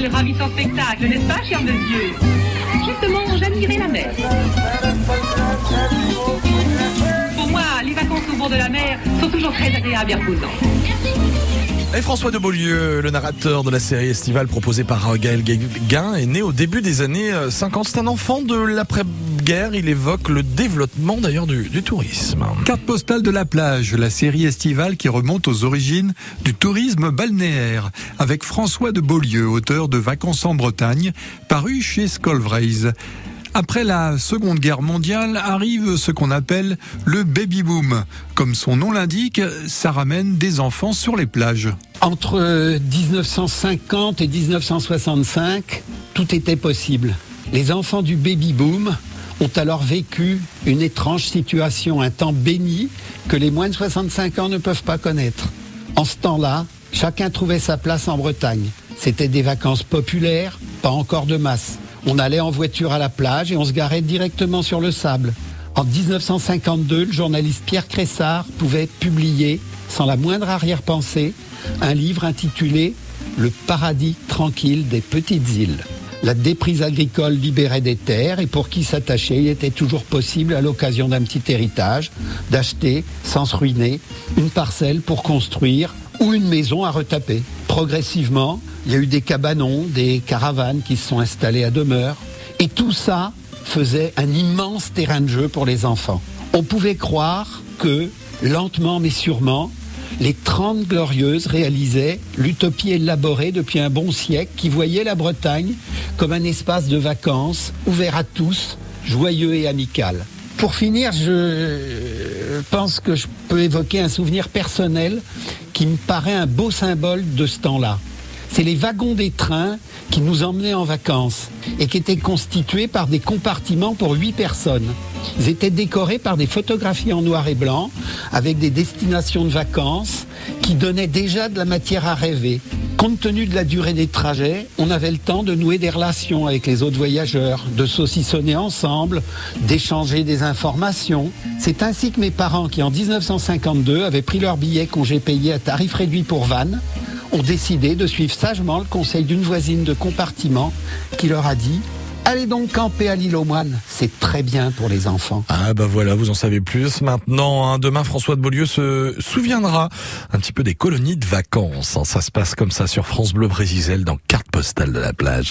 quel ravissant spectacle, n'est-ce pas, cher monsieur Justement, j'admirais la mer. Pour moi, les vacances au bord de la mer sont toujours très agréables et reposantes. Et François de Beaulieu, le narrateur de la série estivale proposée par Gaël Guin, est né au début des années 50. C'est un enfant de l'après-guerre. Il évoque le développement d'ailleurs du, du, tourisme. Carte postale de la plage, la série estivale qui remonte aux origines du tourisme balnéaire, avec François de Beaulieu, auteur de Vacances en Bretagne, paru chez Scolvraise. Après la Seconde Guerre mondiale arrive ce qu'on appelle le baby boom. Comme son nom l'indique, ça ramène des enfants sur les plages. Entre 1950 et 1965, tout était possible. Les enfants du baby boom ont alors vécu une étrange situation, un temps béni que les moins de 65 ans ne peuvent pas connaître. En ce temps-là, chacun trouvait sa place en Bretagne. C'était des vacances populaires, pas encore de masse. On allait en voiture à la plage et on se garait directement sur le sable. En 1952, le journaliste Pierre Cressard pouvait publier, sans la moindre arrière-pensée, un livre intitulé Le paradis tranquille des petites îles. La déprise agricole libérait des terres et pour qui s'attachait, il était toujours possible, à l'occasion d'un petit héritage, d'acheter, sans se ruiner, une parcelle pour construire ou une maison à retaper. Progressivement, il y a eu des cabanons, des caravanes qui se sont installées à demeure. Et tout ça faisait un immense terrain de jeu pour les enfants. On pouvait croire que, lentement mais sûrement, les Trente Glorieuses réalisaient l'utopie élaborée depuis un bon siècle qui voyait la Bretagne comme un espace de vacances ouvert à tous, joyeux et amical. Pour finir, je pense que je peux évoquer un souvenir personnel qui me paraît un beau symbole de ce temps-là. C'est les wagons des trains qui nous emmenaient en vacances et qui étaient constitués par des compartiments pour huit personnes. Ils étaient décorés par des photographies en noir et blanc avec des destinations de vacances qui donnaient déjà de la matière à rêver. Compte tenu de la durée des trajets, on avait le temps de nouer des relations avec les autres voyageurs, de saucissonner ensemble, d'échanger des informations. C'est ainsi que mes parents, qui en 1952 avaient pris leur billet congé payé à tarif réduit pour Vannes, ont décidé de suivre sagement le conseil d'une voisine de compartiment qui leur a dit Allez donc camper à l'île aux moines, c'est très bien pour les enfants. Ah bah voilà, vous en savez plus maintenant. Hein. Demain, François de Beaulieu se souviendra un petit peu des colonies de vacances. Ça se passe comme ça sur France Bleu Brésil dans carte postale de la plage.